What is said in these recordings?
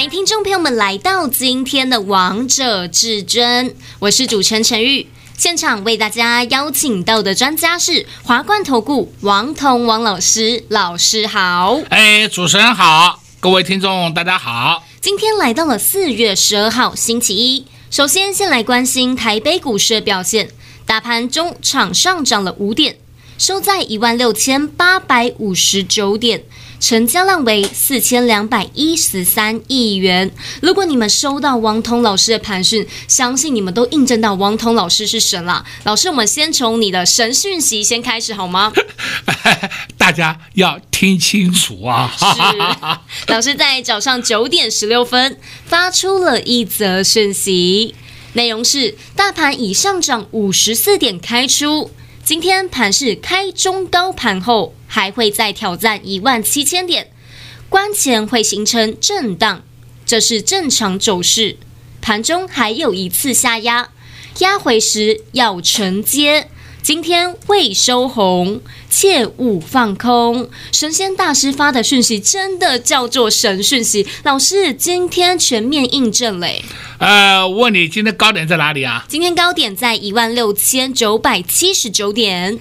欢迎听众朋友们来到今天的《王者至尊》，我是主持人陈玉。现场为大家邀请到的专家是华冠投顾王彤王老师，老师好。哎，主持人好，各位听众大家好。今天来到了四月十二号星期一，首先先来关心台北股市的表现，大盘中场上涨了五点，收在一万六千八百五十九点。成交量为四千两百一十三亿元。如果你们收到王彤老师的盘讯，相信你们都印证到王彤老师是神了。老师，我们先从你的神讯息先开始好吗？大家要听清楚啊！是，老师在早上九点十六分发出了一则讯息，内容是：大盘已上涨五十四点开出。今天盘是开中高盘后，还会再挑战一万七千点，关前会形成震荡，这是正常走势。盘中还有一次下压，压回时要承接。今天未收红，切勿放空。神仙大师发的讯息真的叫做神讯息，老师今天全面印证嘞。呃，我问你，今天高点在哪里啊？今天高点在一万六千九百七十九点，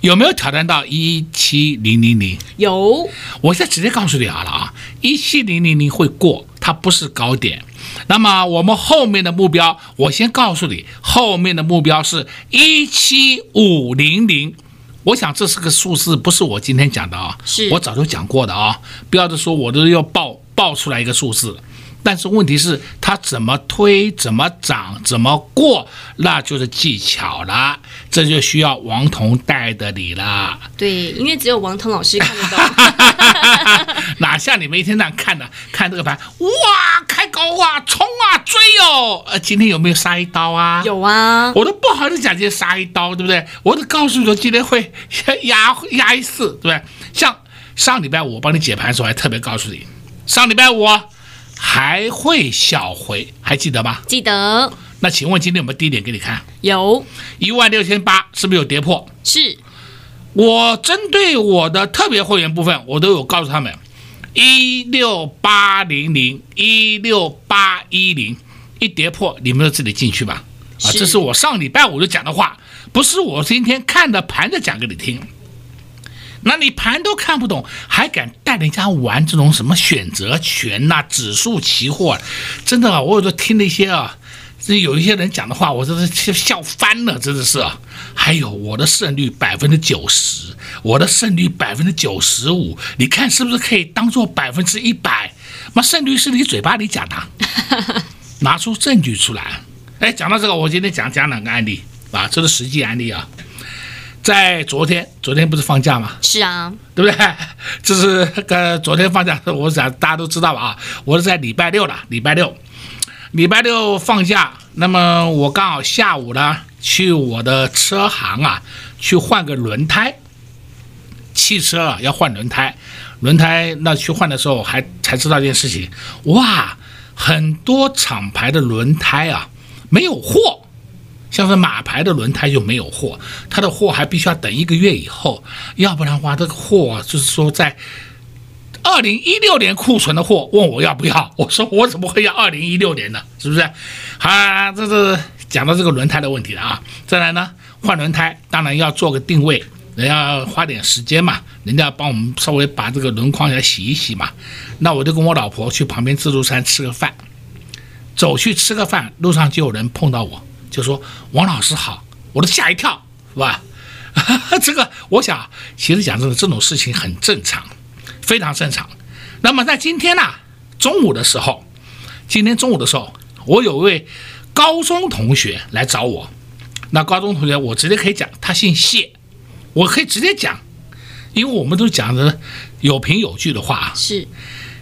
有没有挑战到一七零零零？有。我现在直接告诉你好了啊，一七零零零会过，它不是高点。那么我们后面的目标，我先告诉你，后面的目标是一七五零零。我想这是个数字，不是我今天讲的啊，是我早就讲过的啊。不要说我都要报报出来一个数字。但是问题是，它怎么推、怎么涨、怎么过，那就是技巧了。这就需要王彤带的你了。对，因为只有王彤老师看得懂。哪像你们一天这样看的？看这个盘，哇，开高啊，冲啊，追哦！呃，今天有没有杀一刀啊？有啊。我都不好意思讲今天杀一刀，对不对？我都告诉你说，今天会压压一次，对不对？像上礼拜五我帮你解盘的时候，还特别告诉你，上礼拜五。还会小回，还记得吗？记得。那请问今天有没有低点给你看？有，一万六千八，是不是有跌破？是。我针对我的特别会员部分，我都有告诉他们，一六八零零，一六八一零，一跌破，你们就自己进去吧。啊，这是我上礼拜我就讲的话，不是我今天看的盘子讲给你听。那你盘都看不懂，还敢带人家玩这种什么选择权呐、啊、指数期货？真的啊，我有时候听那些啊，这有一些人讲的话，我真是笑翻了，真的是啊。还有我的胜率百分之九十，我的胜率百分之九十五，你看是不是可以当做百分之一百？那胜率是你嘴巴里讲的，拿出证据出来。哎，讲到这个，我今天讲讲两个案例啊，这是实际案例啊。在昨天，昨天不是放假吗？是啊，对不对？这是个昨天放假，我想大家都知道吧？啊，我是在礼拜六了，礼拜六，礼拜六放假。那么我刚好下午呢，去我的车行啊，去换个轮胎。汽车啊，要换轮胎，轮胎那去换的时候还才知道一件事情，哇，很多厂牌的轮胎啊，没有货。像是马牌的轮胎就没有货，他的货还必须要等一个月以后，要不然的话，这个货，就是说在二零一六年库存的货，问我要不要？我说我怎么会要二零一六年呢？是不是？啊，这是讲到这个轮胎的问题了啊。再来呢，换轮胎当然要做个定位，人家花点时间嘛，人家帮我们稍微把这个轮框要洗一洗嘛。那我就跟我老婆去旁边自助餐吃个饭，走去吃个饭，路上就有人碰到我。就说王老师好，我都吓一跳，是吧？这个我想，其实讲真的，这种事情很正常，非常正常。那么在今天呢、啊，中午的时候，今天中午的时候，我有位高中同学来找我。那高中同学，我直接可以讲，他姓谢，我可以直接讲，因为我们都讲的有凭有据的话。是，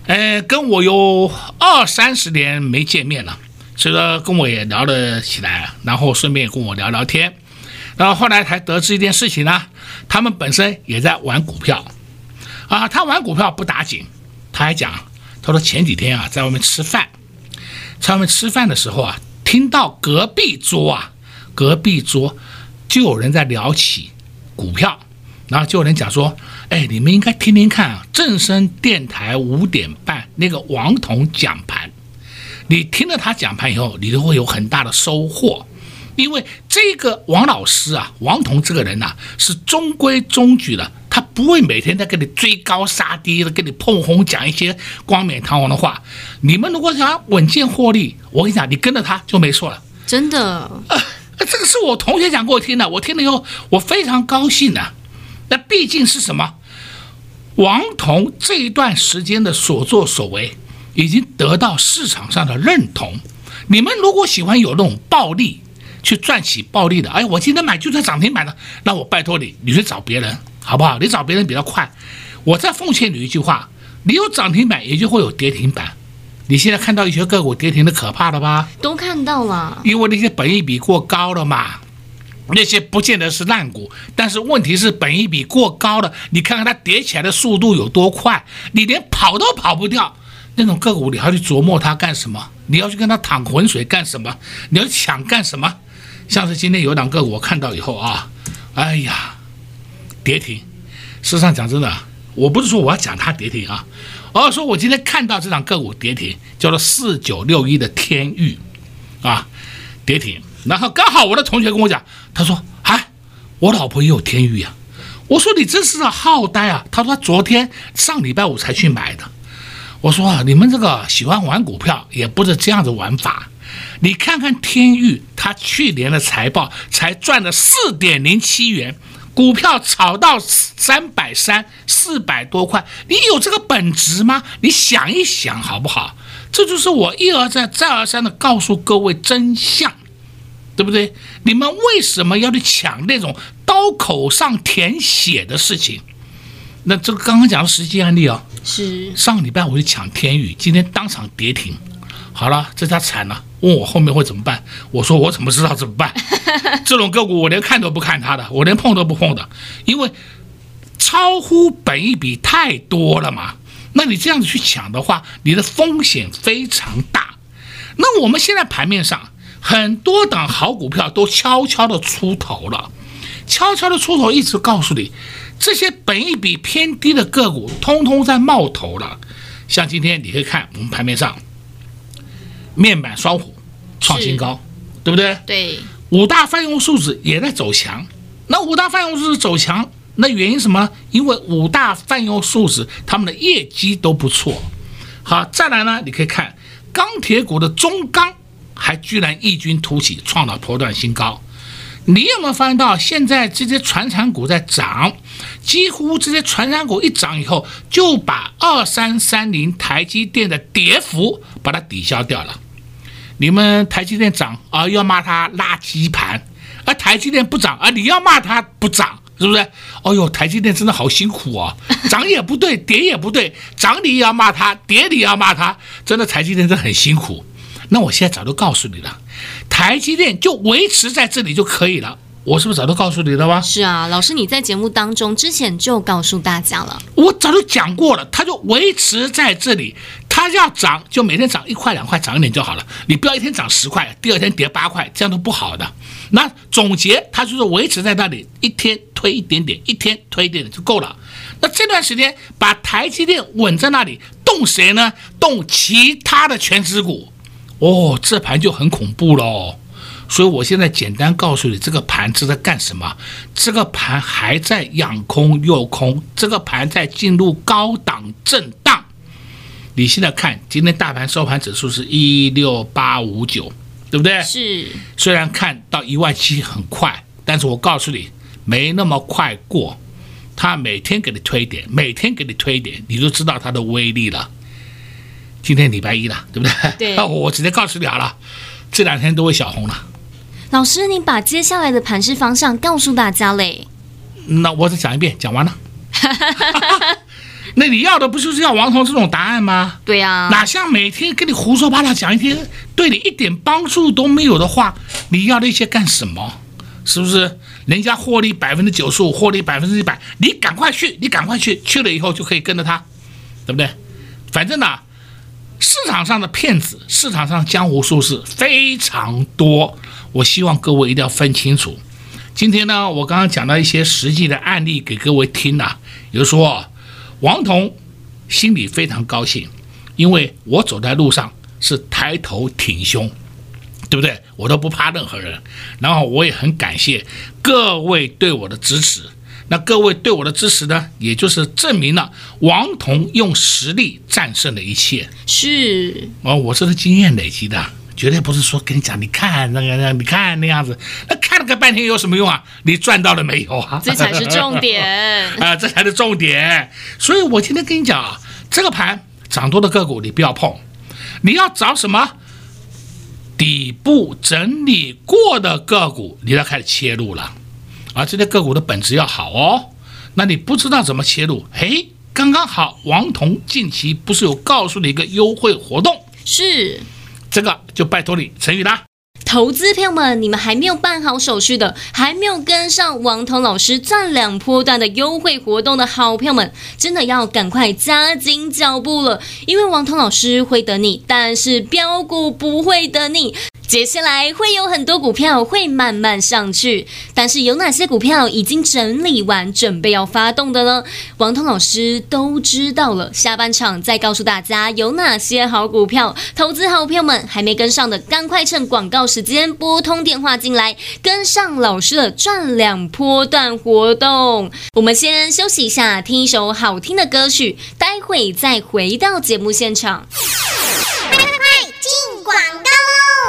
呃，跟我有二三十年没见面了。所以说跟我也聊了起来，然后顺便跟我聊聊天。然后后来才得知一件事情呢，他们本身也在玩股票，啊，他玩股票不打紧，他还讲，他说前几天啊，在外面吃饭，在外面吃饭的时候啊，听到隔壁桌啊，隔壁桌就有人在聊起股票，然后就有人讲说，哎，你们应该听听看啊，正声电台五点半那个王彤讲盘，你听了他讲盘以后，你都会有很大的收获。因为这个王老师啊，王彤这个人呐、啊，是中规中矩的，他不会每天在跟你追高杀低的，跟你碰红讲一些冠冕堂皇的话。你们如果想要稳健获利，我跟你讲，你跟着他就没错了。真的？呃，这个是我同学讲给我听的，我听了以后我非常高兴的。那毕竟是什么？王彤这一段时间的所作所为，已经得到市场上的认同。你们如果喜欢有那种暴利，去赚取暴利的，哎，我今天买就算涨停板了，那我拜托你，你去找别人好不好？你找别人比较快。我再奉劝你一句话：你有涨停板，也就会有跌停板。你现在看到一些个股跌停的可怕了吧？都看到了，因为那些本益比过高了嘛。那些不见得是烂股，但是问题是本益比过高了，你看看它跌起来的速度有多快，你连跑都跑不掉。那种个股你还要去琢磨它干什么？你要去跟它淌浑水干什么？你要抢干什么？像是今天有两个股我看到以后啊，哎呀，跌停。事实上讲真的，我不是说我要讲它跌停啊，而是说我今天看到这档个股跌停，叫做四九六一的天钰啊，跌停。然后刚好我的同学跟我讲，他说：“哎，我老婆也有天钰呀。”我说：“你真是个好呆啊！”他说：“他昨天上礼拜五才去买的。”我说：“啊，你们这个喜欢玩股票也不是这样子玩法。”你看看天域，他去年的财报才赚了四点零七元，股票炒到三百三四百多块，你有这个本质吗？你想一想好不好？这就是我一而再再而三的告诉各位真相，对不对？你们为什么要去抢那种刀口上舔血的事情？那这个刚刚讲的实际案例啊、哦，是上个礼拜我就抢天宇，今天当场跌停。好了，这家惨了。问我后面会怎么办？我说我怎么知道怎么办？这种个股我连看都不看它的，我连碰都不碰的，因为超乎本一比太多了嘛。那你这样子去抢的话，你的风险非常大。那我们现在盘面上很多档好股票都悄悄的出头了，悄悄的出头，一直告诉你，这些本益比偏低的个股通通在冒头了。像今天你可以看我们盘面上。面板双虎创新高，对不对？对，五大泛用数字也在走强。那五大泛用数字走强，那原因什么？因为五大泛用数字他们的业绩都不错。好，再来呢，你可以看钢铁股的中钢，还居然异军突起，创了波段新高。你有没有发现到，现在这些传产股在涨，几乎这些传染股一涨以后，就把二三三零台积电的跌幅把它抵消掉了。你们台积电涨啊，要骂它垃圾盘；而台积电不涨啊，你要骂它不涨，是不是？哦呦，台积电真的好辛苦啊，涨也不对，跌也不对，涨你也要骂它，跌你也要骂它，真的台积电真的很辛苦。那我现在早都告诉你了，台积电就维持在这里就可以了。我是不是早都告诉你了吗？是啊，老师你在节目当中之前就告诉大家了。我早就讲过了，它就维持在这里。它要涨就每天涨一块两块，涨一点就好了。你不要一天涨十块，第二天跌八块，这样都不好的。那总结，它就是维持在那里，一天推一点点，一天推一点点就够了。那这段时间把台积电稳在那里，动谁呢？动其他的全职股。哦，这盘就很恐怖喽。所以我现在简单告诉你，这个盘是在干什么？这个盘还在养空诱空，这个盘在进入高档震荡。你现在看，今天大盘收盘指数是一六八五九，对不对？是。虽然看到一万七很快，但是我告诉你，没那么快过。他每天给你推点，每天给你推点，你就知道它的威力了。今天礼拜一了，对不对？对。那 我直接告诉你好了，这两天都会小红了。老师，你把接下来的盘势方向告诉大家嘞。那我再讲一遍，讲完了。那你要的不就是要王彤这种答案吗？对呀、啊，哪像每天跟你胡说八道讲一天，对你一点帮助都没有的话，你要那些干什么？是不是？人家获利百分之九十五，获利百分之一百，你赶快去，你赶快去，去了以后就可以跟着他，对不对？反正呢，市场上的骗子，市场上江湖术士非常多，我希望各位一定要分清楚。今天呢，我刚刚讲到一些实际的案例给各位听了，比如说王彤心里非常高兴，因为我走在路上是抬头挺胸。对不对？我都不怕任何人，然后我也很感谢各位对我的支持。那各位对我的支持呢，也就是证明了王彤用实力战胜了一切。是哦，我这是经验累积的，绝对不是说跟你讲，你看那个那，你看那样子，那看了个半天有什么用啊？你赚到了没有啊？这才是重点 啊，这才是重点。所以我今天跟你讲啊，这个盘涨多的个股你不要碰，你要找什么？底部整理过的个股，你要开始切入了，而这些个股的本质要好哦。那你不知道怎么切入？嘿，刚刚好，王彤近期不是有告诉你一个优惠活动？是，这个就拜托你陈宇啦。投资朋友们，你们还没有办好手续的，还没有跟上王彤老师赚两波段的优惠活动的好朋友们，真的要赶快加紧脚步了，因为王彤老师会等你，但是标股不会等你。接下来会有很多股票会慢慢上去，但是有哪些股票已经整理完，准备要发动的呢？王彤老师都知道了。下半场再告诉大家有哪些好股票，投资好朋友们还没跟上的，赶快趁广告时间拨通电话进来，跟上老师的赚两波段活动。我们先休息一下，听一首好听的歌曲，待会再回到节目现场。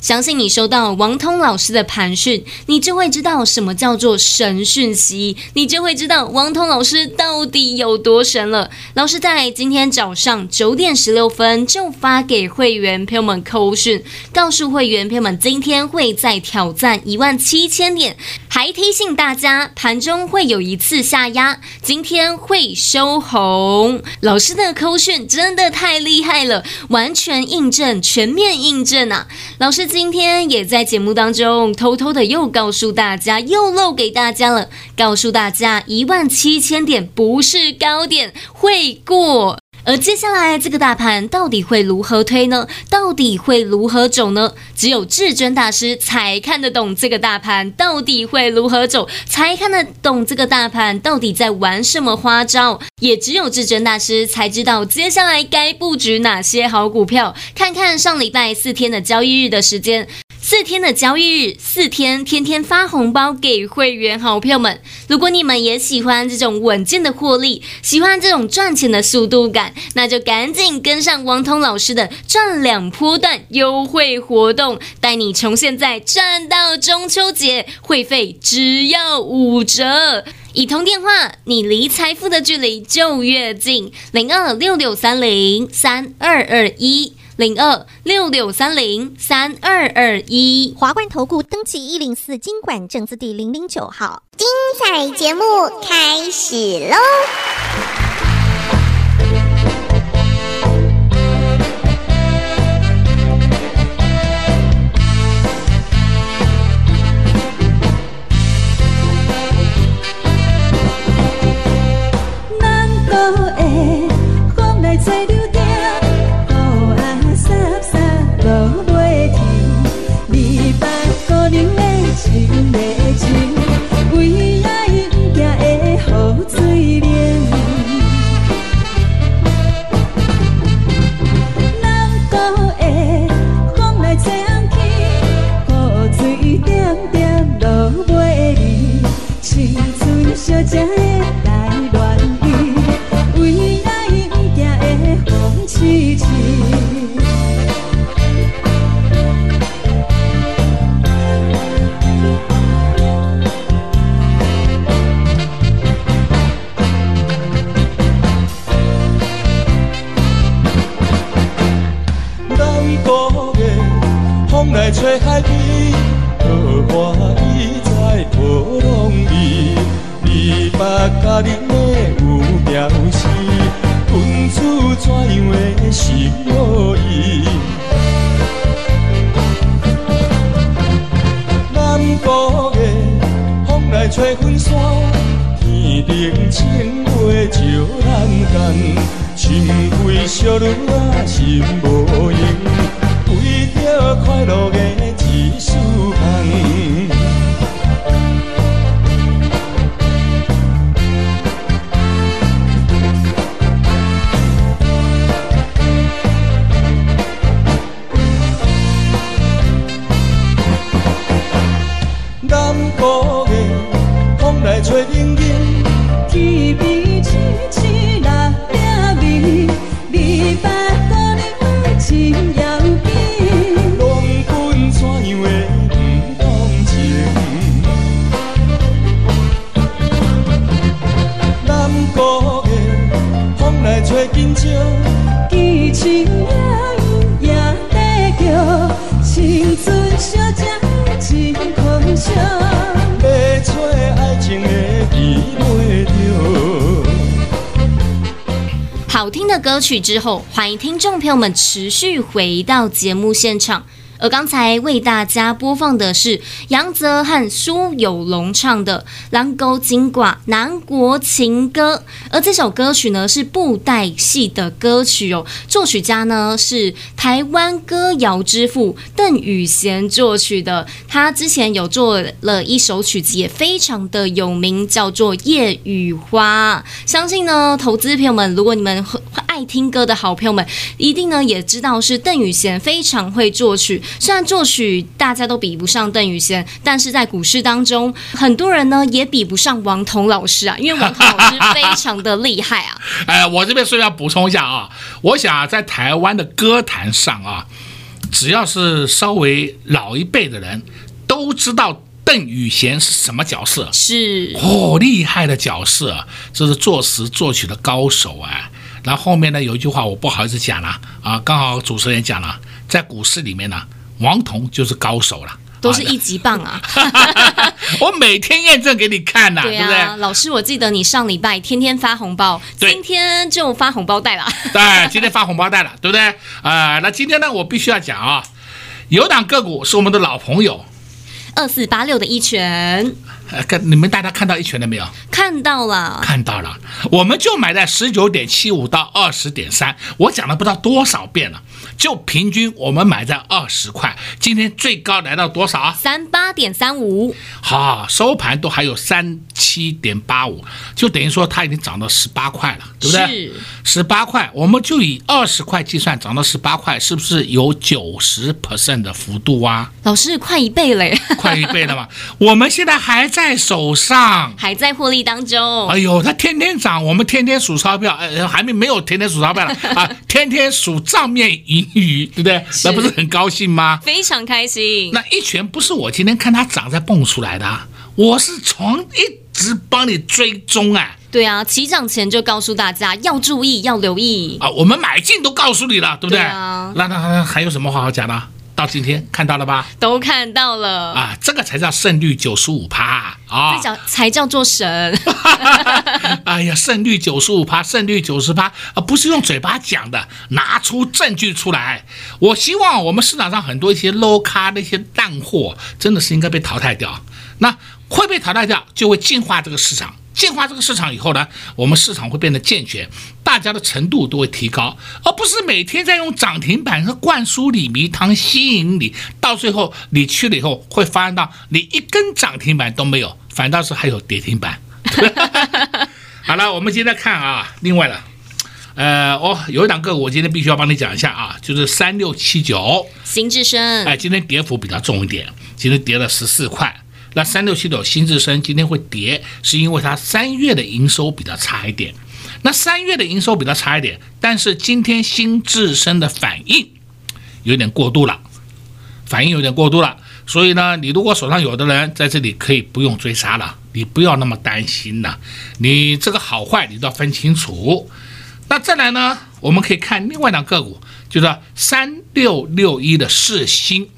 相信你收到王通老师的盘讯，你就会知道什么叫做神讯息，你就会知道王通老师到底有多神了。老师在今天早上九点十六分就发给会员朋友们扣讯，告诉会员朋友们今天会再挑战一万七千点，还提醒大家盘中会有一次下压，今天会收红。老师的扣讯真的太厉害了，完全印证，全面印证啊！老师。今天也在节目当中偷偷的又告诉大家，又漏给大家了，告诉大家一万七千点不是高点，会过。而接下来这个大盘到底会如何推呢？到底会如何走呢？只有至尊大师才看得懂这个大盘到底会如何走，才看得懂这个大盘到底在玩什么花招。也只有至尊大师才知道接下来该布局哪些好股票。看看上礼拜四天的交易日的时间。四天的交易日，四天天天发红包给会员好朋友们。如果你们也喜欢这种稳健的获利，喜欢这种赚钱的速度感，那就赶紧跟上王通老师的赚两波段优惠活动，带你从现在赚到中秋节，会费只要五折。一通电话，你离财富的距离就越近。零二六六三零三二二一。零二六六三零三二二一。华冠投顾登记一零四经管证字第零零九号。精彩节目开始喽！难道会风来吹？有表示，阮厝怎样会是好意？南国月，风来吹云山，天顶清月照人间，情归相恋心。歌曲之后，欢迎听众朋友们持续回到节目现场。而刚才为大家播放的是杨泽和苏有龙唱的《人孤情寡南国情歌》，而这首歌曲呢是布袋戏的歌曲哦，作曲家呢是台湾歌谣之父邓雨贤作曲的，他之前有做了一首曲子也非常的有名，叫做《夜雨花》。相信呢，投资朋友们，如果你们爱听歌的好朋友们，一定呢也知道是邓雨贤非常会作曲。虽然作曲大家都比不上邓雨贤，但是在股市当中，很多人呢也比不上王彤老师啊，因为王彤老师非常的厉害啊。哎，我这边顺便要补充一下啊，我想啊，在台湾的歌坛上啊，只要是稍微老一辈的人都知道邓雨贤是什么角色，是哦，厉害的角色，这是作词作曲的高手啊。然后后面呢有一句话我不好意思讲了啊，刚好主持人讲了，在股市里面呢。王彤就是高手了，都是一级棒啊！我每天验证给你看呐，对啊，对不对？老师，我记得你上礼拜天天发红包，今天就发红包袋了。对，今天发红包袋了，对不对？啊、呃，那今天呢，我必须要讲啊，有档个股是我们的老朋友，二四八六的一拳。呃，跟你们大家看到一拳了没有？看到了，看到了，我们就买在十九点七五到二十点三，我讲了不知道多少遍了。就平均我们买在二十块，今天最高来到多少啊？三八点三五，好，收盘都还有三七点八五，就等于说它已经涨到十八块了，对不对？是十八块，我们就以二十块计算，涨到十八块，是不是有九十 percent 的幅度啊？老师，快一倍嘞！快一倍了嘛？我们现在还在手上，还在获利当中。哎呦，它天天涨，我们天天数钞票，呃，还没没有天天数钞票了啊，天天数账面盈余，对不对？那不是很高兴吗？非常开心。那一拳不是我今天看它长在蹦出来的，我是从一直帮你追踪啊。对啊，起涨前就告诉大家要注意，要留意啊。我们买进都告诉你了，对不对？对啊。那那还有什么话好讲的？到今天看到了吧？都看到了啊，这个才叫胜率九十五趴啊！这叫才叫做神。哎呀，胜率九十五趴，胜率九十趴啊，不是用嘴巴讲的，拿出证据出来。我希望我们市场上很多一些 low 咖那些烂货，真的是应该被淘汰掉。那会被淘汰掉，就会净化这个市场。进化这个市场以后呢，我们市场会变得健全，大家的程度都会提高，而不是每天在用涨停板和灌输你迷汤吸引你，到最后你去了以后会发现到你一根涨停板都没有，反倒是还有跌停板。好了，我们接着看啊，另外了，呃，哦，有一档个股我今天必须要帮你讲一下啊，就是三六七九新至升，哎，今天跌幅比较重一点，今天跌了十四块。那三六七九新智深今天会跌，是因为它三月的营收比较差一点。那三月的营收比较差一点，但是今天新智深的反应有点过度了，反应有点过度了。所以呢，你如果手上有的人在这里可以不用追杀了，你不要那么担心了。你这个好坏你都要分清楚。那再来呢，我们可以看另外两个股，就是三六六一的世星，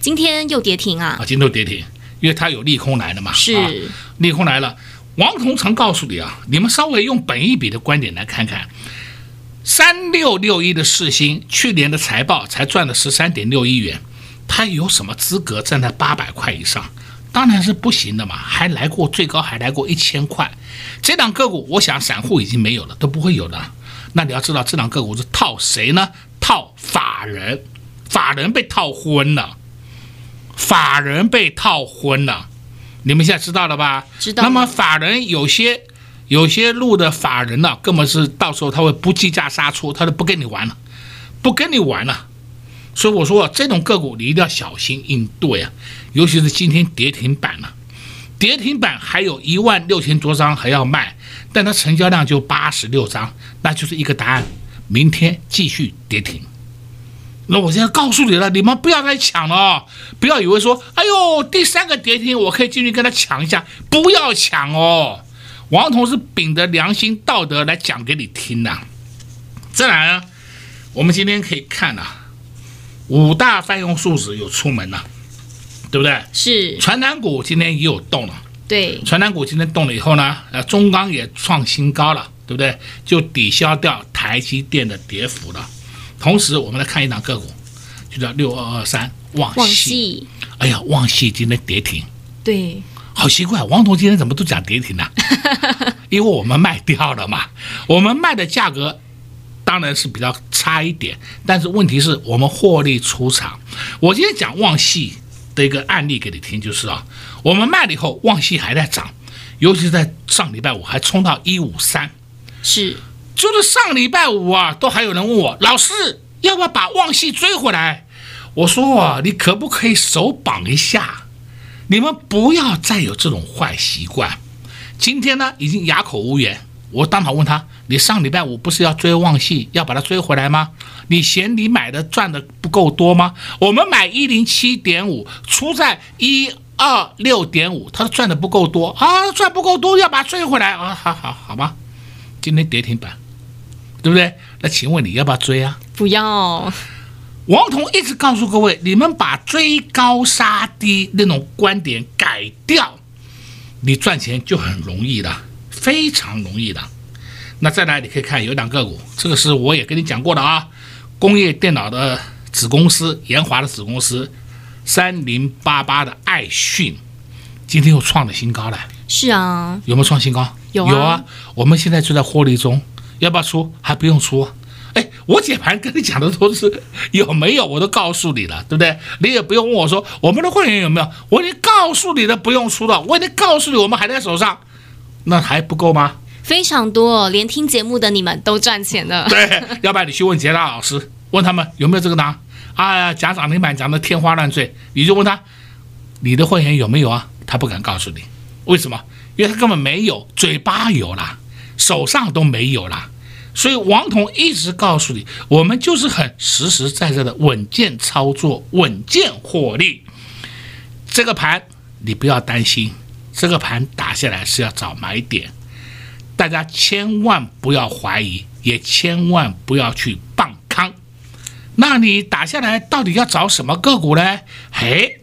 今天又跌停啊！啊，今天又跌停。因为它有利空来了嘛，是、啊、利空来了。王彤曾告诉你啊，你们稍微用本一比的观点来看看，三六六一的世星，去年的财报才赚了十三点六亿元，它有什么资格站在八百块以上？当然是不行的嘛，还来过最高还来过一千块。这档个股，我想散户已经没有了，都不会有的。那你要知道，这档个股是套谁呢？套法人，法人被套昏了，法人被套昏了。你们现在知道了吧？知道。那么法人有些有些路的法人呢、啊，根本是到时候他会不计价杀出，他就不跟你玩了，不跟你玩了。所以我说，这种个股你一定要小心应对啊，尤其是今天跌停板了，跌停板还有一万六千多张还要卖，但它成交量就八十六张，那就是一个答案，明天继续跌停。那我现在告诉你了，你们不要再抢了哦，不要以为说，哎呦，第三个跌停我可以进去跟他抢一下，不要抢哦。王彤是秉着良心道德来讲给你听的。再来呢，我们今天可以看呐。五大泛用数值有出门了，对不对？是。传产股今天也有动了，对。传产股今天动了以后呢，呃，中钢也创新高了，对不对？就抵消掉台积电的跌幅了。同时，我们来看一档个股，就叫六二二三旺系。哎呀，旺系今天跌停。对。好奇怪，王彤今天怎么都讲跌停呢、啊？因为我们卖掉了嘛，我们卖的价格。当然是比较差一点，但是问题是我们获利出场。我今天讲旺系的一个案例给你听，就是啊，我们卖了以后，旺系还在涨，尤其是在上礼拜五还冲到一五三，是，就是上礼拜五啊，都还有人问我老师要不要把旺系追回来？我说啊，你可不可以手绑一下？你们不要再有这种坏习惯。今天呢，已经哑口无言。我当场问他：“你上礼拜五不是要追旺系，要把它追回来吗？你嫌你买的赚的不够多吗？我们买一零七点五，出在一二六点五，他赚的不够多啊，赚不够多，要把它追回来啊！好好好吧，今天跌停板，对不对？那请问你要不要追啊？不要。王彤一直告诉各位，你们把追高杀低那种观点改掉，你赚钱就很容易的。”非常容易的，那再来你可以看有两个股，这个是我也跟你讲过的啊，工业电脑的子公司研华的子公司三零八八的爱讯，今天又创了新高了。是啊，有没有创新高？有啊，有啊，我们现在就在获利中，要不要出？还不用出。哎，我解盘跟你讲的都是有没有，我都告诉你了，对不对？你也不用问我说我们的会员有没有，我已经告诉你了，不用出了，我已经告诉你我们还在手上。那还不够吗？非常多，连听节目的你们都赚钱了。对，要不然你去问杰大老师，问他们有没有这个呢？哎呀，讲涨停板讲的天花乱坠，你就问他，你的会员有没有啊？他不敢告诉你，为什么？因为他根本没有，嘴巴有啦，手上都没有啦。所以王彤一直告诉你，我们就是很实实在在的稳健操作，稳健获利。这个盘你不要担心。这个盘打下来是要找买点，大家千万不要怀疑，也千万不要去放空。那你打下来到底要找什么个股呢？嘿，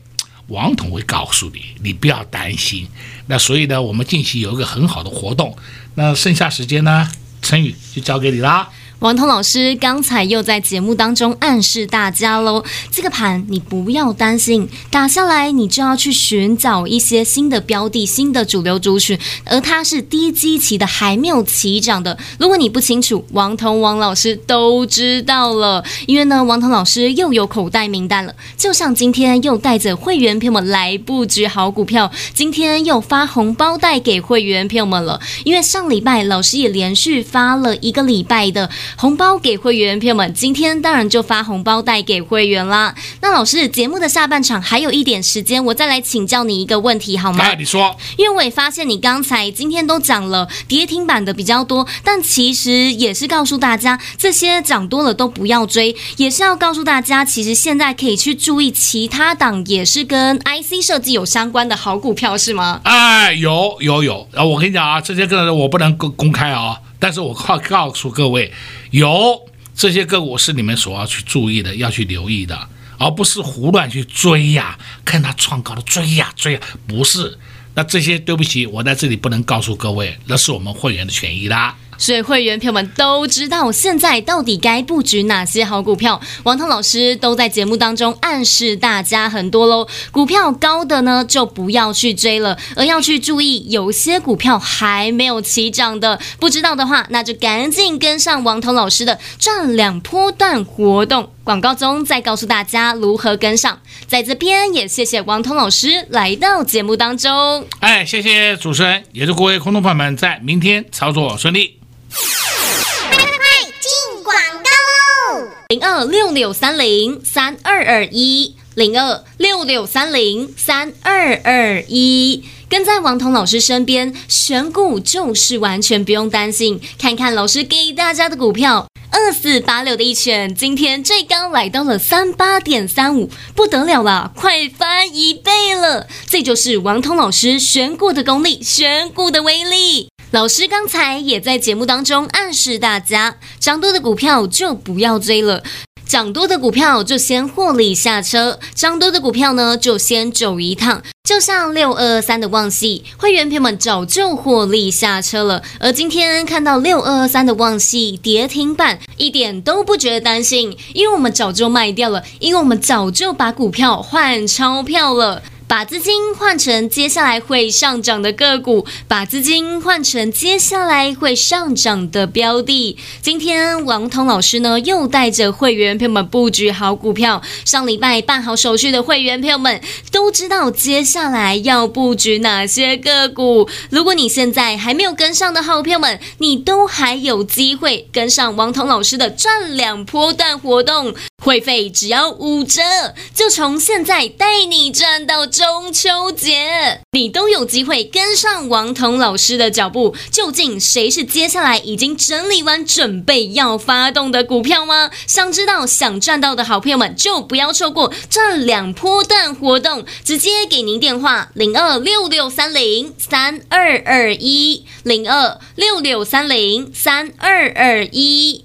王彤会告诉你，你不要担心。那所以呢，我们近期有一个很好的活动，那剩下时间呢，陈宇就交给你啦。王彤老师刚才又在节目当中暗示大家喽，这个盘你不要担心，打下来你就要去寻找一些新的标的、新的主流族群，而它是低基期的，还没有起涨的。如果你不清楚，王彤王老师都知道了，因为呢，王彤老师又有口袋名单了，就像今天又带着会员朋友们来布局好股票，今天又发红包带给会员朋友们了，因为上礼拜老师也连续发了一个礼拜的。红包给会员朋友们，今天当然就发红包带给会员啦。那老师，节目的下半场还有一点时间，我再来请教你一个问题好吗？哎，你说。因为我也发现你刚才今天都讲了跌停板的比较多，但其实也是告诉大家，这些涨多了都不要追，也是要告诉大家，其实现在可以去注意其他档也是跟 IC 设计有相关的好股票，是吗？哎，有有有，啊，我跟你讲啊，这些个人我不能公公开啊。但是我告告诉各位，有这些个股是你们所要去注意的，要去留意的，而不是胡乱去追呀，看他创高的追呀追呀，不是。那这些对不起，我在这里不能告诉各位，那是我们会员的权益啦。所以会员朋友们都知道现在到底该布局哪些好股票。王彤老师都在节目当中暗示大家很多喽，股票高的呢就不要去追了，而要去注意有些股票还没有起涨的，不知道的话，那就赶紧跟上王彤老师的赚两波段活动。广告中再告诉大家如何跟上，在这边也谢谢王彤老师来到节目当中。哎，谢谢主持人，也祝各位空头朋友们在明天操作顺利。快快快，进广告喽！零二六六三零三二二一，零二六六三零三二二一。跟在王彤老师身边，选股就是完全不用担心。看看老师给大家的股票，二四八六的一拳，今天最高来到了三八点三五，不得了了，快翻一倍了！这就是王彤老师选股的功力，选股的威力。老师刚才也在节目当中暗示大家，涨多的股票就不要追了。涨多的股票就先获利下车，涨多的股票呢就先走一趟。就像六二二三的旺矽，会员朋友们早就获利下车了。而今天看到六二二三的旺矽跌停板，一点都不觉得担心，因为我们早就卖掉了，因为我们早就把股票换钞票了。把资金换成接下来会上涨的个股，把资金换成接下来会上涨的标的。今天王彤老师呢又带着会员朋友们布局好股票。上礼拜办好手续的会员朋友们都知道接下来要布局哪些个股。如果你现在还没有跟上的好朋友们，你都还有机会跟上王彤老师的赚两波段活动。会费只要五折，就从现在带你赚到中秋节，你都有机会跟上王彤老师的脚步。究竟谁是接下来已经整理完准备要发动的股票吗？想知道、想赚到的好朋友们就不要错过这两波段活动，直接给您电话零二六六三零三二二一零二六六三零三二二一。